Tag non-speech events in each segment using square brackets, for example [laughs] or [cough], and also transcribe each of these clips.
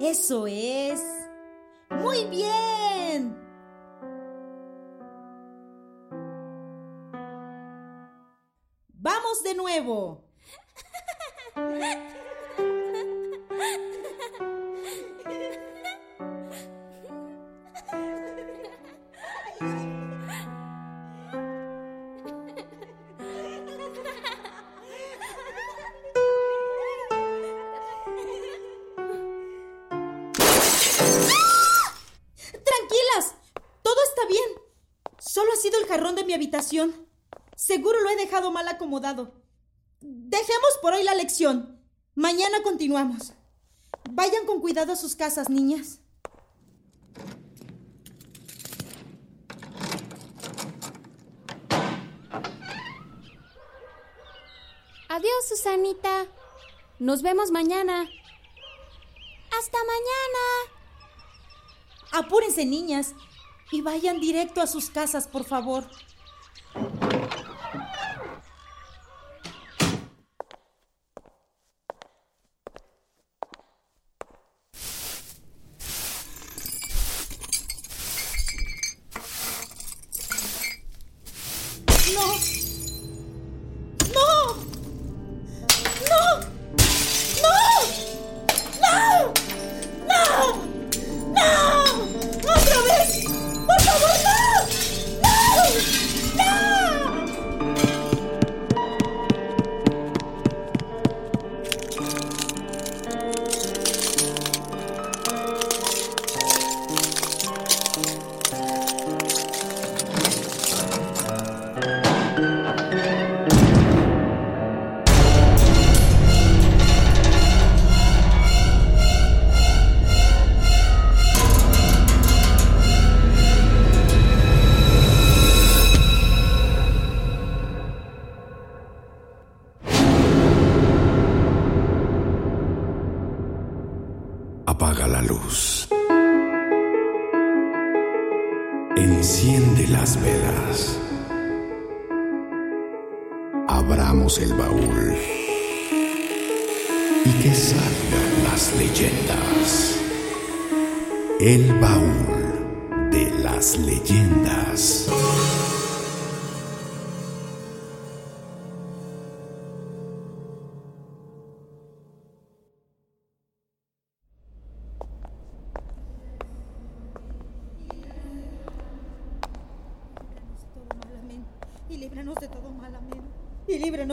Eso es. Muy bien. Vamos de nuevo. [laughs] habitación. Seguro lo he dejado mal acomodado. Dejemos por hoy la lección. Mañana continuamos. Vayan con cuidado a sus casas, niñas. Adiós, Susanita. Nos vemos mañana. Hasta mañana. Apúrense, niñas, y vayan directo a sus casas, por favor.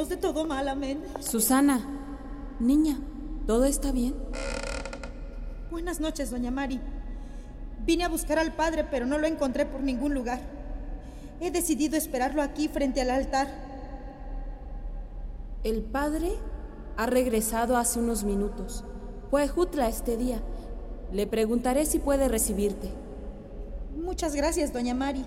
De todo mal, amén. Susana, niña, ¿todo está bien? Buenas noches, doña Mari. Vine a buscar al padre, pero no lo encontré por ningún lugar. He decidido esperarlo aquí frente al altar. El padre ha regresado hace unos minutos. Fue Jutla este día. Le preguntaré si puede recibirte. Muchas gracias, doña Mari.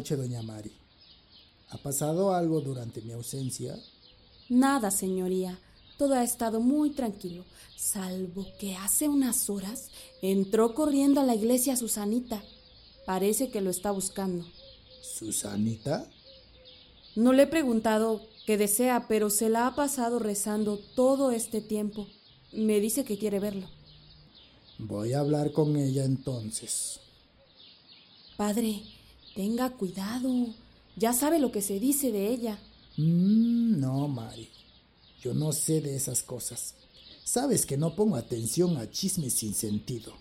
Noches, doña Mari. ¿Ha pasado algo durante mi ausencia? Nada, señoría. Todo ha estado muy tranquilo, salvo que hace unas horas entró corriendo a la iglesia Susanita. Parece que lo está buscando. ¿Susanita? No le he preguntado qué desea, pero se la ha pasado rezando todo este tiempo. Me dice que quiere verlo. Voy a hablar con ella entonces. Padre, Tenga cuidado. Ya sabe lo que se dice de ella. Mm, no, Mari. Yo no sé de esas cosas. Sabes que no pongo atención a chismes sin sentido.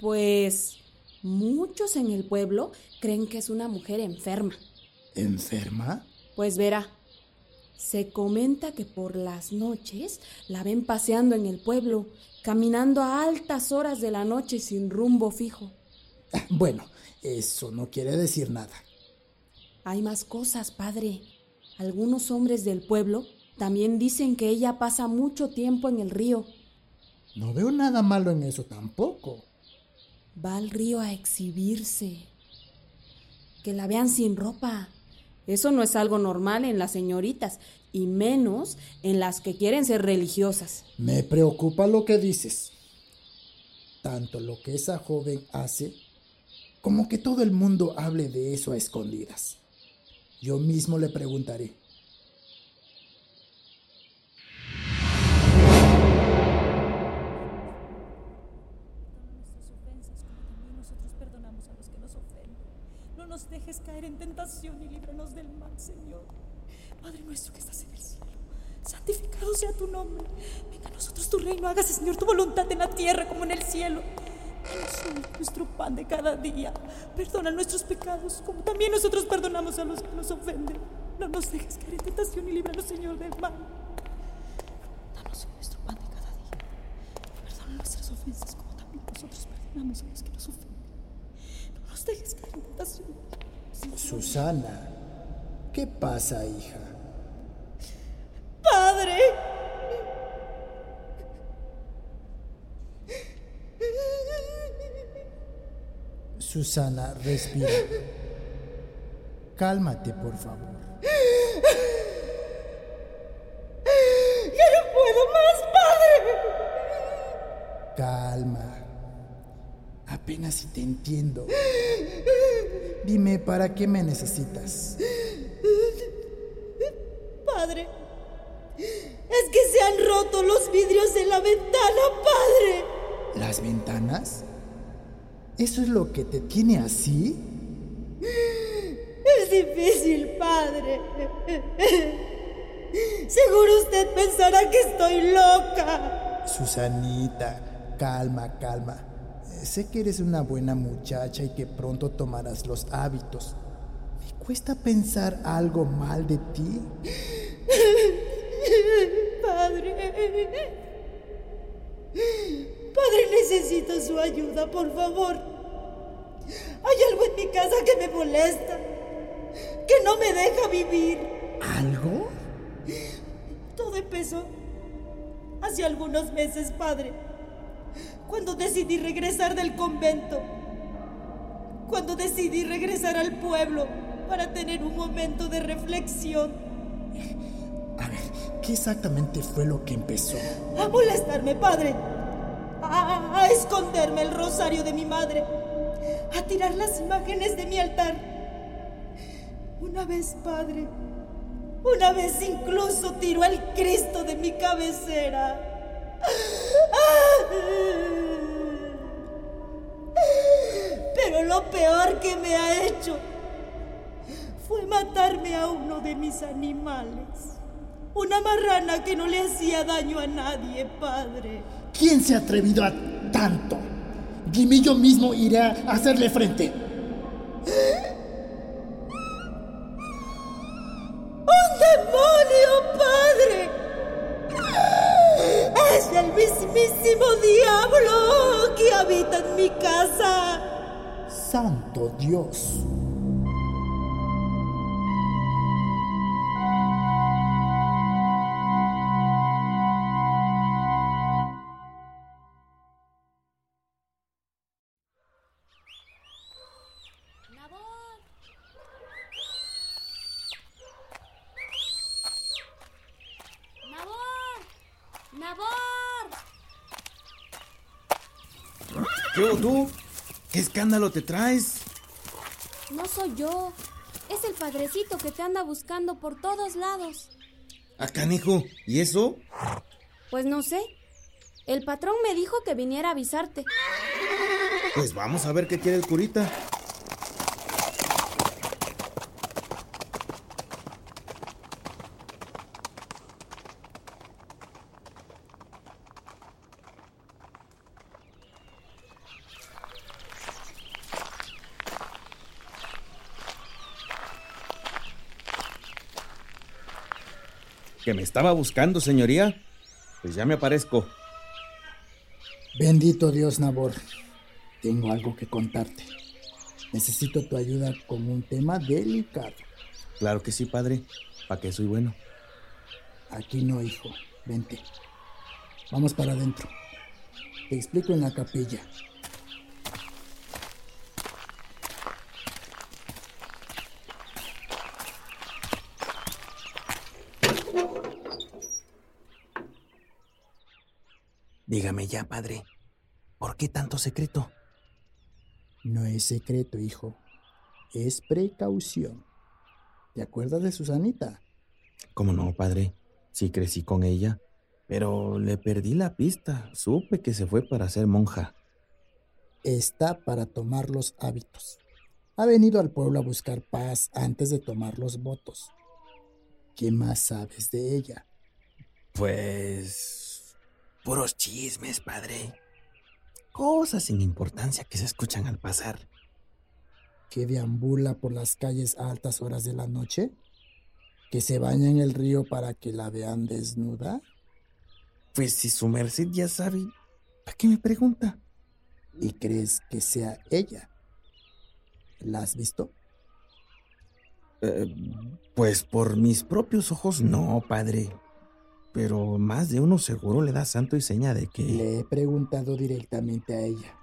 Pues muchos en el pueblo creen que es una mujer enferma. ¿Enferma? Pues verá. Se comenta que por las noches la ven paseando en el pueblo, caminando a altas horas de la noche sin rumbo fijo. [laughs] Bueno, eso no quiere decir nada. Hay más cosas, padre. Algunos hombres del pueblo también dicen que ella pasa mucho tiempo en el río. No veo nada malo en eso tampoco. Va al río a exhibirse. Que la vean sin ropa. Eso no es algo normal en las señoritas, y menos en las que quieren ser religiosas. Me preocupa lo que dices. Tanto lo que esa joven hace, como que todo el mundo hable de eso a escondidas. Yo mismo le preguntaré. No nos dejes caer en tentación y líbranos del mal, Señor. Padre nuestro que estás en el cielo, santificado sea tu nombre. Venga a nosotros tu reino, hágase, Señor, tu voluntad en la tierra como en el cielo. Hoy nuestro pan de cada día. Perdona nuestros pecados, como también nosotros perdonamos a los que nos ofenden. No nos dejes caer en tentación y líbranos, Señor, del mal. Danos hoy nuestro pan de cada día. Perdona nuestras ofensas, como también nosotros perdonamos a los que nos ofenden. No nos dejes caer en tentación. Susana, ¿qué pasa, hija? Susana, respira. Cálmate, por favor. Ya no puedo más, padre. Calma. Apenas si te entiendo. Dime, ¿para qué me necesitas? Padre. Es que se han roto los vidrios de la ventana, padre. ¿Las ventanas? ¿Eso es lo que te tiene así? Es difícil, padre. Seguro usted pensará que estoy loca. Susanita, calma, calma. Eh, Sé que eres una buena muchacha y que pronto tomarás los hábitos. Me cuesta pensar algo mal de ti. Padre. Padre, necesito su ayuda, por favor. Hay algo en mi casa que me molesta, que no me deja vivir. ¿Algo? Todo empezó hace algunos meses, padre, cuando decidí regresar del convento, cuando decidí regresar al pueblo para tener un momento de reflexión, A ver, ¿qué exactamente fue lo que empezó? a molestarme, padre, a, esconderme el rosario de mi madre, a tirar las imágenes de mi altar. Una vez, padre, una vez incluso tiró el Cristo de mi cabecera. Pero lo peor que me ha hecho fue matarme a uno de mis animales. Una marrana que no le hacía daño a nadie, padre. ¿Quién se ha atrevido a tanto? Dime yo mismo iré a hacerle frente. ¡Un demonio, padre! Es el mismísimo diablo que habita en mi casa. Santo Dios. ¿Qué hubo tú? ¿Qué escándalo te traes? No soy yo. Es el padrecito que te anda buscando por todos lados. Acá, canijo. ¿Y eso? Pues no sé. El patrón me dijo que viniera a avisarte. Pues vamos a ver qué quiere el curita. ¿Que me estaba buscando, señoría? Pues ya me aparezco. Bendito Dios, Nabor. Tengo algo que contarte. Necesito tu ayuda con un tema delicado. Claro que sí, padre. ¿Para qué soy bueno? Aquí no, hijo. Vente. Vamos para adentro. Te explico en la capilla. Dígame ya, padre. ¿Por qué tanto secreto? No es secreto, hijo. Es precaución. ¿Te acuerdas de Susanita? ¿Cómo no, padre? Sí crecí con ella, pero le perdí la pista. Supe que se fue para ser monja. Está para tomar los hábitos. Ha venido al pueblo a buscar paz antes de tomar los votos. ¿Qué más sabes de ella? Pues... puros chismes, padre. Cosas sin importancia que se escuchan al pasar. ¿Que deambula por las calles a altas horas de la noche? ¿Que se baña en el río para que la vean desnuda? Pues si su merced ya sabe, ¿para qué me pregunta? ¿Y crees que sea ella? ¿La has visto? Eh, pues por mis propios ojos no, padre. Pero más de uno seguro le da santo y seña de que... Le he preguntado directamente a ella.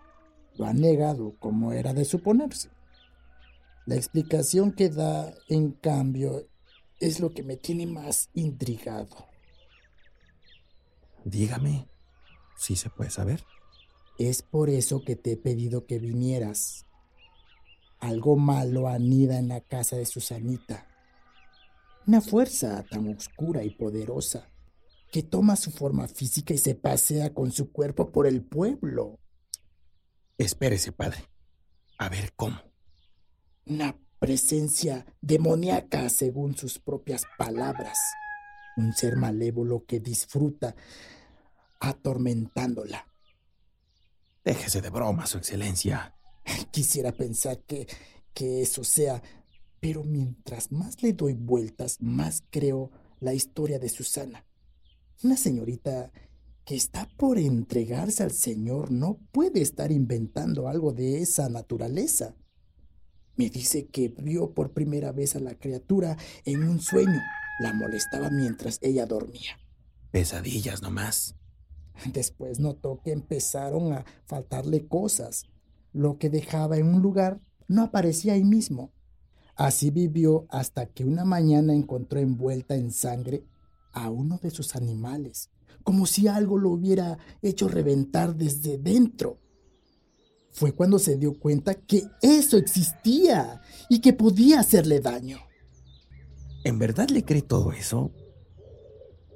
Lo ha negado, como era de suponerse. La explicación que da, en cambio, es lo que me tiene más intrigado. Dígame, si se puede saber. Es por eso que te he pedido que vinieras. Algo malo anida en la casa de Susanita. Una fuerza tan oscura y poderosa que toma su forma física y se pasea con su cuerpo por el pueblo. Espérese, padre. A ver cómo. Una presencia demoníaca, según sus propias palabras. Un ser malévolo que disfruta atormentándola. Déjese de broma, Su Excelencia. [laughs] Quisiera pensar que, que eso sea, pero mientras más le doy vueltas, más creo la historia de Susana. Una señorita que está por entregarse al Señor no puede estar inventando algo de esa naturaleza. Me dice que vio por primera vez a la criatura en un sueño. La molestaba mientras ella dormía. Pesadillas nomás. Después notó que empezaron a faltarle cosas. Lo que dejaba en un lugar no aparecía ahí mismo. Así vivió hasta que una mañana encontró envuelta en sangre a uno de sus animales, como si algo lo hubiera hecho reventar desde dentro. Fue cuando se dio cuenta que eso existía y que podía hacerle daño. ¿En verdad le cree todo eso?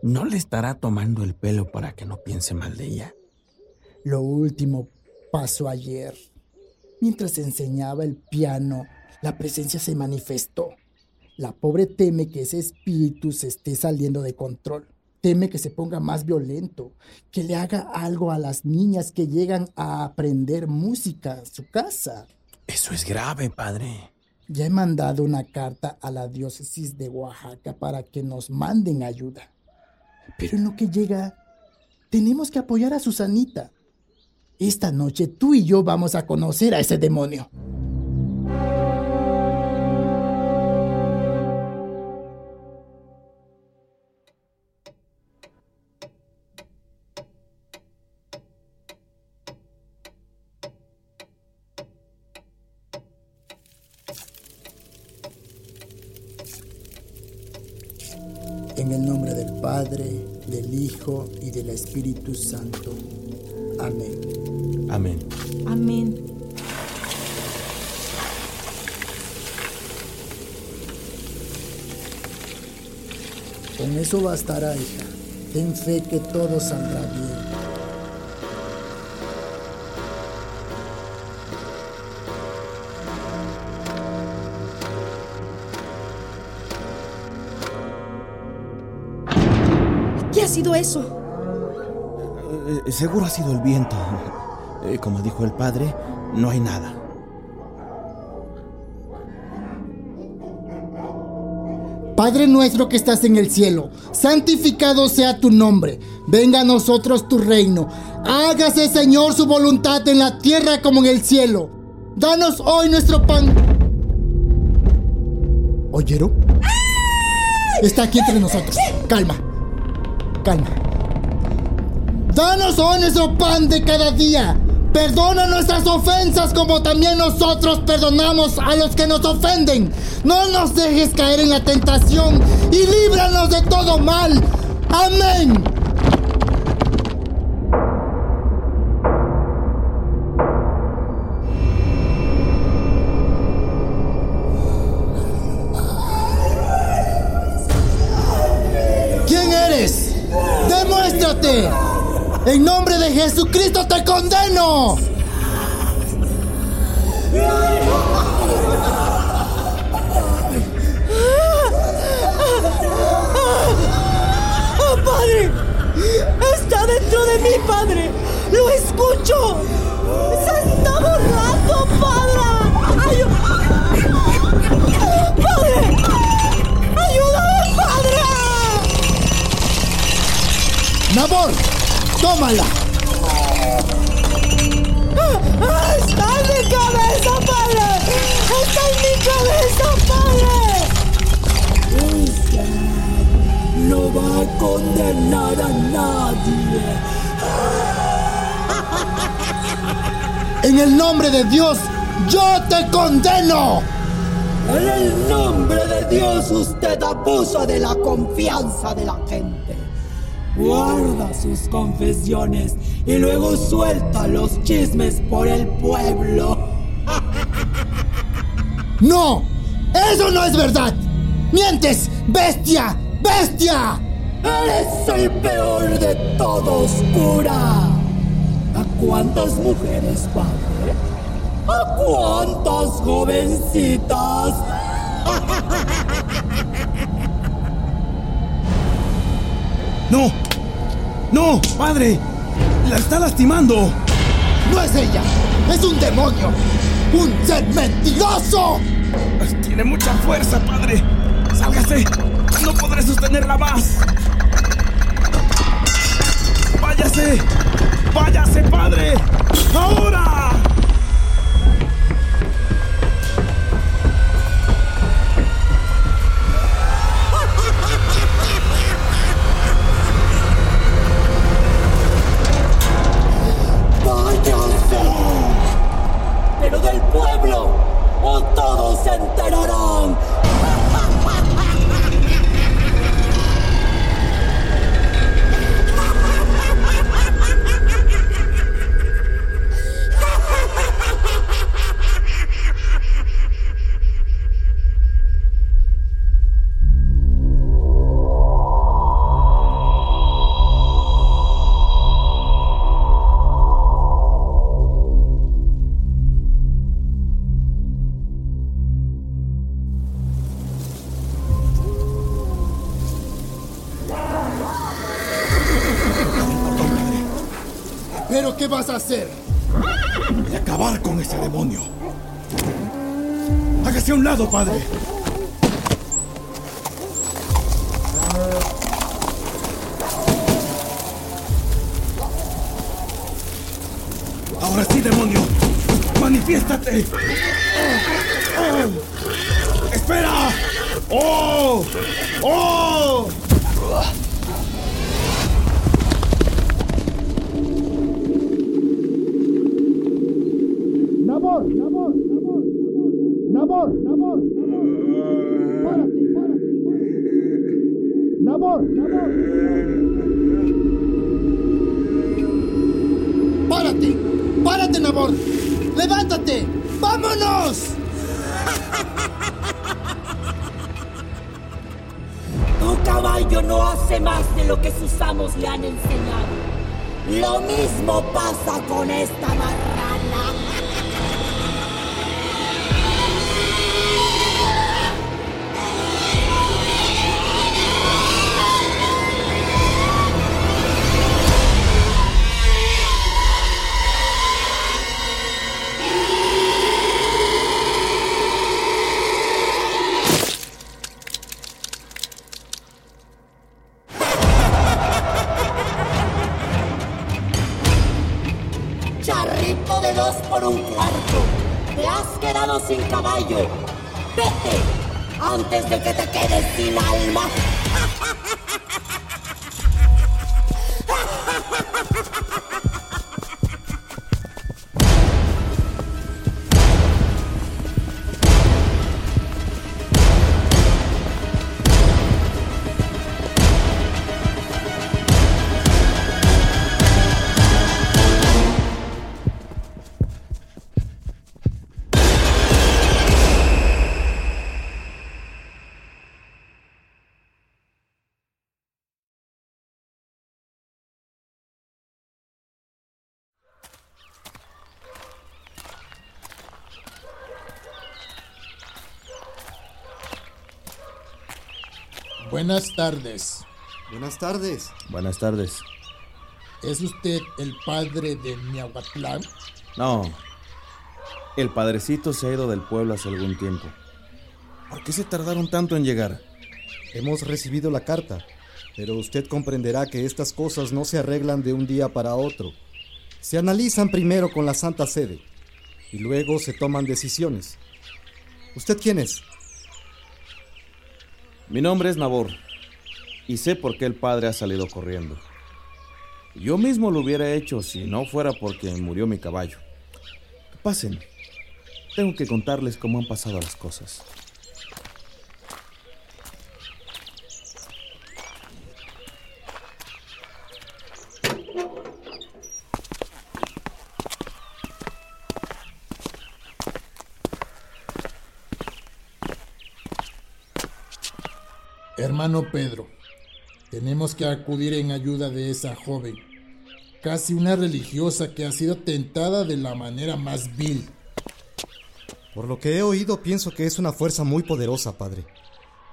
¿No le estará tomando el pelo para que no piense mal de ella? Lo último pasó ayer. Mientras enseñaba el piano, la presencia se manifestó. La pobre teme que ese espíritu se esté saliendo de control. Teme que se ponga más violento, que le haga algo a las niñas que llegan a aprender música en su casa. Eso es grave, padre. Ya he mandado una carta a la diócesis de Oaxaca para que nos manden ayuda. Pero en lo que llega, tenemos que apoyar a Susanita. Esta noche tú y yo vamos a conocer a ese demonio. En el nombre del Padre, del Hijo y del Espíritu Santo. Amén. Amén. Amén. Con eso bastará, hija. Ten fe que todo saldrá bien. Sido eso? Eh, seguro ha sido el viento. Eh, como dijo el padre, no hay nada. Padre nuestro que estás en el cielo, santificado sea tu nombre. Venga a nosotros tu reino. Hágase, Señor, su voluntad en la tierra como en el cielo. Danos hoy nuestro pan. ¿Oyeron? Está aquí entre nosotros. Calma. Danos hoy nuestro pan de cada día. Perdona nuestras ofensas como también nosotros perdonamos a los que nos ofenden. No nos dejes caer en la tentación y líbranos de todo mal. Amén. En nombre de Jesucristo te condeno. ¡Oh, Padre! ¡Está dentro de mí, Padre! ¡Lo escucho! ¡Se está borrando, Padre! ¡Ayu- ¡Padre! ¡Ayúdame, Padre! Nabor, tómala. ¡Ah, ¡Está en mi cabeza, Padre! ¡Está en mi cabeza, Padre! Usted no va a condenar a nadie. En el nombre de Dios, yo te condeno. En el nombre de Dios usted abusa de la confianza de la gente. Guarda sus confesiones y luego suelta los chismes por el pueblo. [laughs] No, eso no es verdad. Mientes, bestia, bestia. Eres el peor de todos, cura. ¿A cuántas mujeres, padre? ¿A cuántas jovencitas? [laughs] No, no, padre, la está lastimando. No es ella, es un demonio. Un ser mentiroso. Tiene mucha fuerza, padre. Sálgase, no podré sostenerla más. Váyase, váyase, padre. Ahora. Pueblo, o todos se enterarán. Vas a hacer? Y acabar con ese demonio. Hágase a un lado, padre. Ahora sí, demonio. Manifiéstate. ¡Espera! ¡Oh! ¡Oh! Nabor, Nabor, Nabor, Nabor. Párate, párate. Nabor. Párate, párate, Nabor. Levántate. ¡Vámonos! [laughs] Tu caballo no hace más de lo que sus amos le han enseñado. Lo mismo pasa con esta marrana. Un cuarto. Te has quedado sin caballo. Vete antes de que te quedes sin alma. Buenas tardes. Buenas tardes. Buenas tardes. ¿Es usted el padre de Miahuatlán? No. El padrecito se ha ido del pueblo hace algún tiempo. ¿Por qué se tardaron tanto en llegar? Hemos recibido la carta, pero usted comprenderá que estas cosas no se arreglan de un día para otro. Se analizan primero con la Santa Sede y luego se toman decisiones. ¿Usted quién es? Mi nombre es Nabor y sé por qué el padre ha salido corriendo. Yo mismo lo hubiera hecho si no fuera porque murió mi caballo. Pasen. Tengo que contarles cómo han pasado las cosas. Hermano Pedro, tenemos que acudir en ayuda de esa joven, casi una religiosa que ha sido tentada de la manera más vil. Por lo que he oído, pienso que es una fuerza muy poderosa, padre.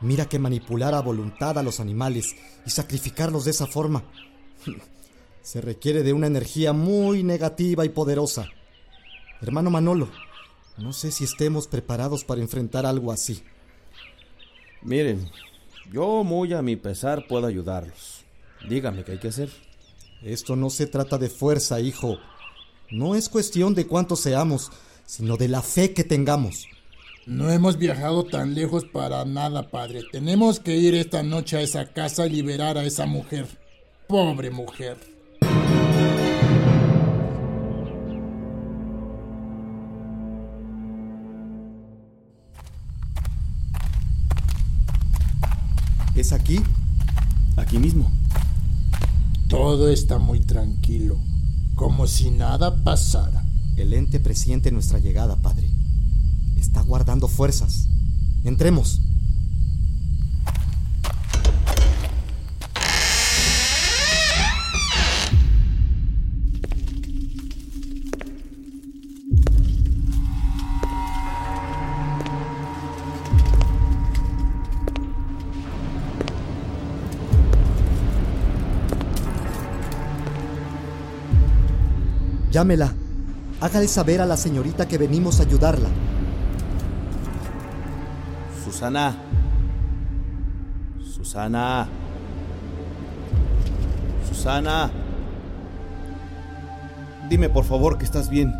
Mira que manipular a voluntad a los animales y sacrificarlos de esa forma [laughs] se requiere de una energía muy negativa y poderosa. Hermano Manolo, no sé si estemos preparados para enfrentar algo así. Miren, yo muy a mi pesar puedo ayudarlos. Dígame qué hay que hacer. Esto no se trata de fuerza, hijo. No es cuestión de cuántos seamos, sino de la fe que tengamos. No hemos viajado tan lejos para nada, padre. Tenemos que ir esta noche a esa casa y liberar a esa mujer. Pobre mujer. ¿Es aquí? Aquí mismo. Todo está muy tranquilo, como si nada pasara. El ente presiente nuestra llegada, padre. Está guardando fuerzas. Entremos. Llámela. Hágale saber a la señorita que venimos a ayudarla. Susana. Susana. Susana. Dime por favor que estás bien.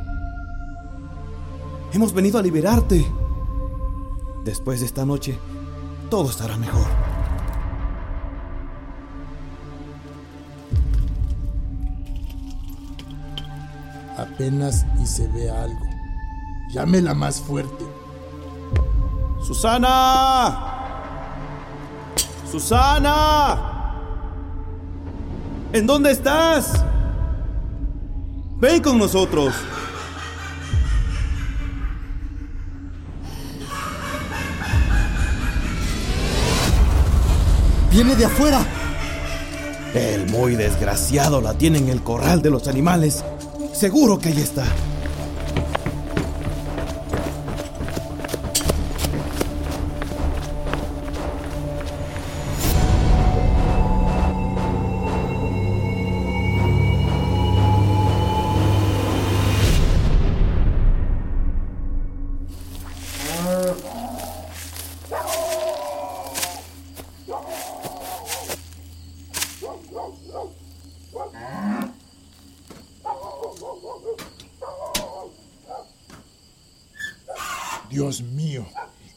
Hemos venido a liberarte. Después de esta noche, todo estará mejor. Apenas y se ve algo. Llámela más fuerte. Susana. Susana. ¿En dónde estás? Ven con nosotros. ¡Viene de afuera! El muy desgraciado la tiene en el corral de los animales. Seguro que ahí está.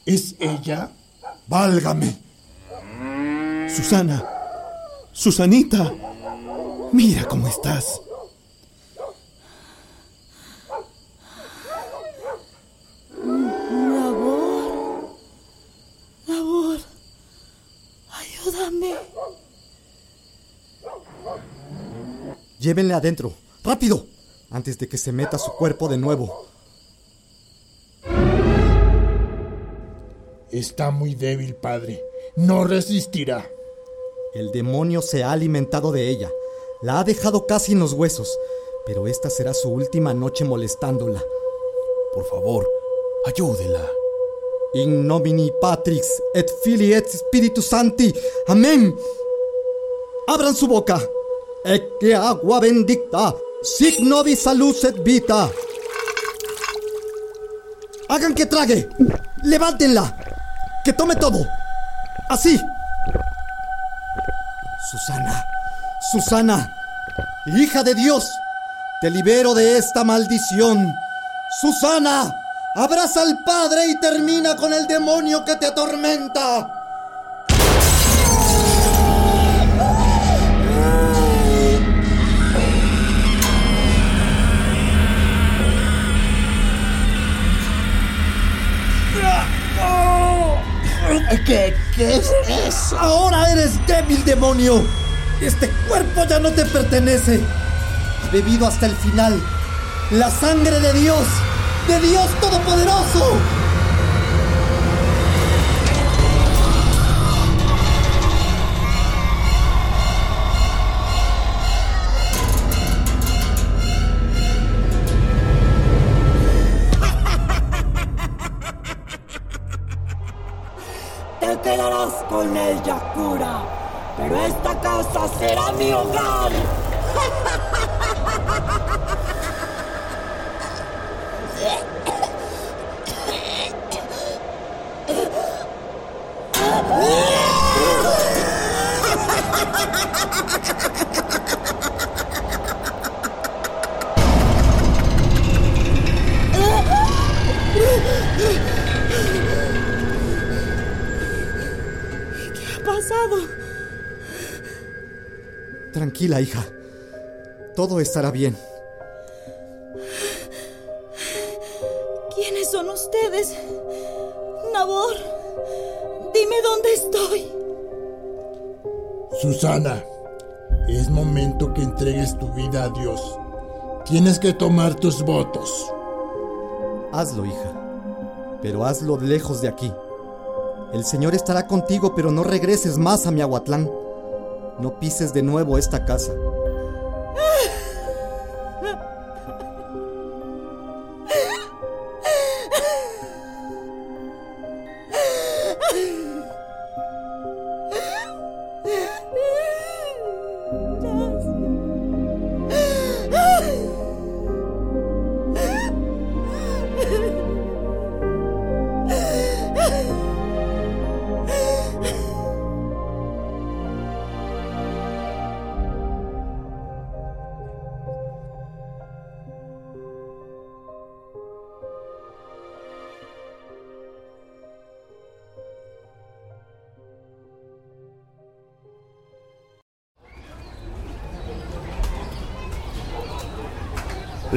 ¿Es ella? ¡Válgame! Susana. Susanita. Mira cómo estás. Labor. Labor. Ayúdame. Llévenle adentro. ¡Rápido! Antes de que se meta su cuerpo de nuevo. Está muy débil, padre. No resistirá. El demonio se ha alimentado de ella. La ha dejado casi en los huesos. Pero esta será su última noche molestándola. Por favor, ayúdela. In nomini Patrix et Filii et Spiritus Santi. Amén. Abran su boca. Ecce agua bendicta. Sic nobis salus et vita. Hagan que trague. Levántenla. Que tome todo. Así. Susana. Susana. Hija de Dios. Te libero de esta maldición. Susana. Abraza al Padre y termina con el demonio que te atormenta. ¿Qué, ¿Qué es eso? Ahora eres débil, demonio. Este cuerpo ya no te pertenece. Ha bebido hasta el final la sangre de Dios, de Dios Todopoderoso. Con ella, cura. Pero esta casa será mi hogar. Tranquila, hija. Todo estará bien. ¿Quiénes son ustedes? Nabor, dime dónde estoy. Susana, es momento que entregues tu vida a Dios. Tienes que tomar tus votos. Hazlo, hija. Pero hazlo lejos de aquí. El Señor estará contigo, pero no regreses más a Miahuatlán. No pises de nuevo esta casa.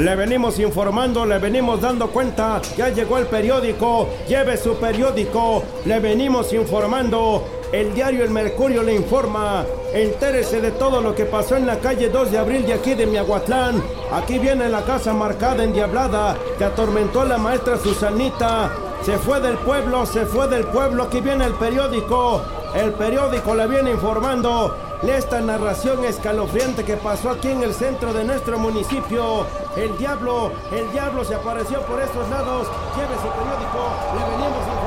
Le venimos informando, le venimos dando cuenta. Ya llegó el periódico. Lleve su periódico. Le venimos informando. El diario El Mercurio le informa. Entérese de todo lo que pasó en la calle 2 de abril de aquí de Miahuatlán. Aquí viene la casa marcada endiablada que atormentó a la maestra Susanita. Se fue del pueblo, se fue del pueblo. Aquí viene el periódico. El periódico le viene informando. Esta narración escalofriante que pasó aquí en el centro de nuestro municipio. El diablo, el diablo se apareció por estos lados. Lleve su periódico, le venimos informando,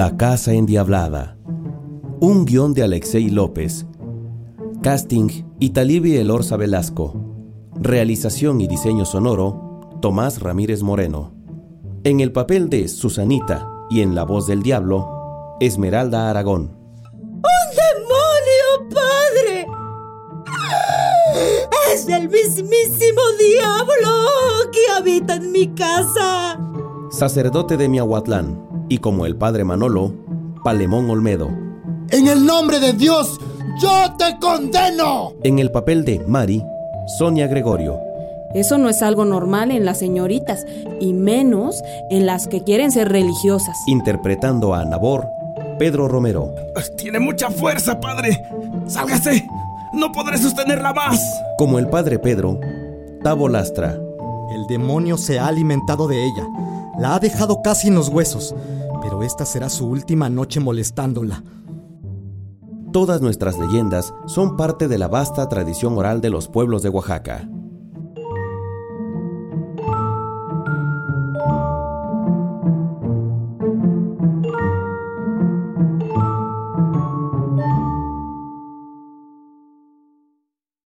La Casa Endiablada. Un guion de Alexei López. Casting Italibi Elorza Velasco. Realización y diseño sonoro Tomás Ramírez Moreno. En el papel de Susanita y en la voz del diablo, Esmeralda Aragón. ¡Un demonio, padre! ¡Es el mismísimo diablo que habita en mi casa! Sacerdote de Miahuatlán y como el padre Manolo, Palemón Olmedo. En el nombre de Dios, ¡Yo te condeno! En el papel de Mari, Sonia Gregorio. Eso no es algo normal en las señoritas, y menos en las que quieren ser religiosas. Interpretando a Nabor, Pedro Romero. Tiene mucha fuerza, padre. Sálgase. No podré sostenerla más. Como el padre Pedro, Tavo Lastra. El demonio se ha alimentado de ella. La ha dejado casi en los huesos. Esta será su última noche molestándola. Todas nuestras leyendas son parte de la vasta tradición oral de los pueblos de Oaxaca.